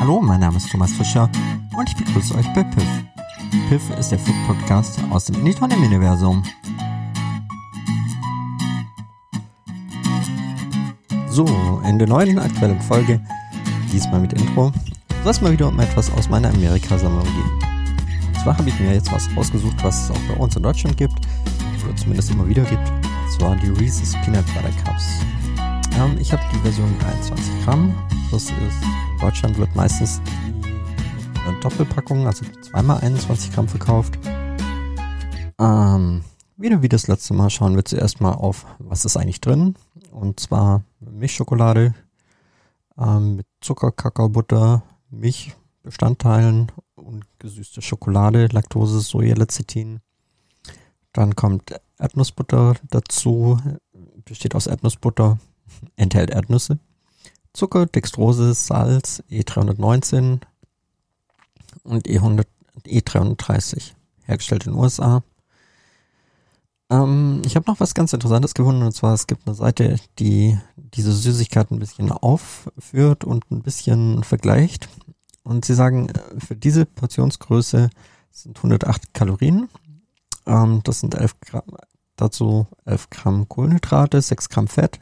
Hallo, mein Name ist Thomas Fischer und ich begrüße euch bei Piff. Piff ist der Food Podcast aus dem Inditonem-Universum. So, in der neuen aktuellen Folge, diesmal mit Intro, soll es mal wieder um etwas aus meiner Amerika-Sammlung gehen. Und zwar habe ich mir jetzt was rausgesucht, was es auch bei uns in Deutschland gibt, oder zumindest immer wieder gibt. Und zwar die Reese's Peanut Butter Cups. Ähm, ich habe die Version 23 Gramm. Das ist, Deutschland wird meistens die Doppelpackung, also zweimal 21 Gramm verkauft. Ähm, wieder wie das letzte Mal schauen wir zuerst mal auf, was ist eigentlich drin. Und zwar Milchschokolade ähm, mit Zucker, Kakaobutter, Milchbestandteilen und gesüßte Schokolade, Laktose, Sojalecithin. Dann kommt Erdnussbutter dazu, besteht aus Erdnussbutter, enthält Erdnüsse, Zucker, Dextrose, Salz, E319 und E100, E330, hergestellt in den USA. Ähm, ich habe noch was ganz Interessantes gefunden, und zwar es gibt eine Seite, die diese Süßigkeiten ein bisschen aufführt und ein bisschen vergleicht. Und sie sagen, für diese Portionsgröße sind 108 Kalorien. Ähm, das sind 11 Gramm, dazu 11 Gramm Kohlenhydrate, 6 Gramm Fett,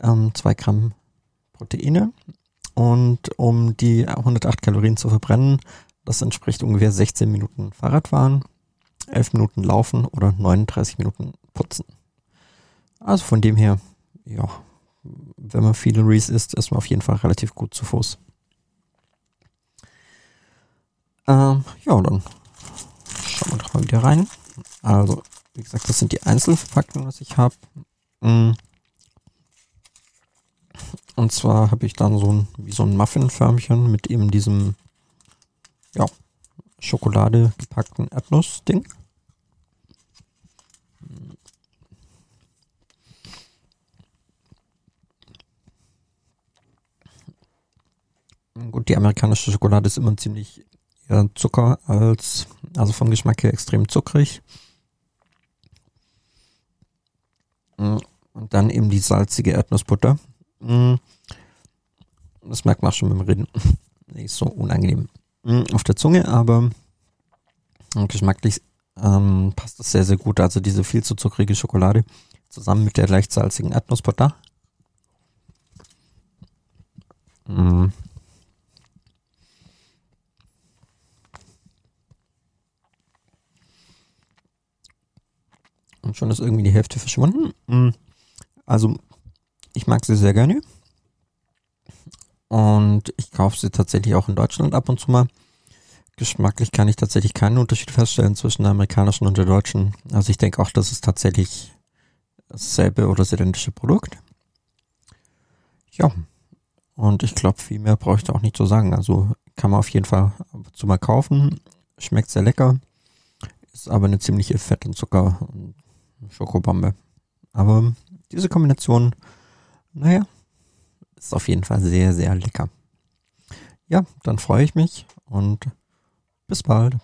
ähm, 2 Gramm Proteine. Und um die 108 Kalorien zu verbrennen, das entspricht ungefähr 16 Minuten Fahrradfahren, 11 Minuten Laufen oder 39 Minuten Putzen. Also von dem her, ja, wenn man viele Reese isst, ist man auf jeden Fall relativ gut zu Fuß. Ähm, ja, dann schauen wir doch mal wieder rein. Also, wie gesagt, das sind die Einzelverpackungen, was ich habe. Mm. Und zwar habe ich dann so ein, wie so ein Muffinförmchen mit eben diesem, ja, Schokolade gepackten Erdnuss-Ding. Gut, die amerikanische Schokolade ist immer ziemlich eher Zucker als, also vom Geschmack her extrem zuckrig. Und dann eben die salzige Erdnussbutter. Das merkt man auch schon beim Reden. Nicht so unangenehm auf der Zunge, aber geschmacklich ähm, passt das sehr, sehr gut. Also diese viel zu zuckrige Schokolade zusammen mit der leicht salzigen Erdnussbutter. Mm. Und schon ist irgendwie die Hälfte verschwunden. Mm. Also, ich mag sie sehr gerne. Und ich kaufe sie tatsächlich auch in Deutschland ab und zu mal. Geschmacklich kann ich tatsächlich keinen Unterschied feststellen zwischen der amerikanischen und der deutschen. Also ich denke auch, das ist tatsächlich dasselbe oder das identische Produkt. Ja. Und ich glaube, viel mehr brauche ich da auch nicht zu sagen. Also kann man auf jeden Fall ab und zu mal kaufen. Schmeckt sehr lecker. Ist aber eine ziemliche Fett und Zucker und Schokobombe. Aber diese Kombination, naja, ist auf jeden Fall sehr, sehr lecker. Ja, dann freue ich mich und bis bald.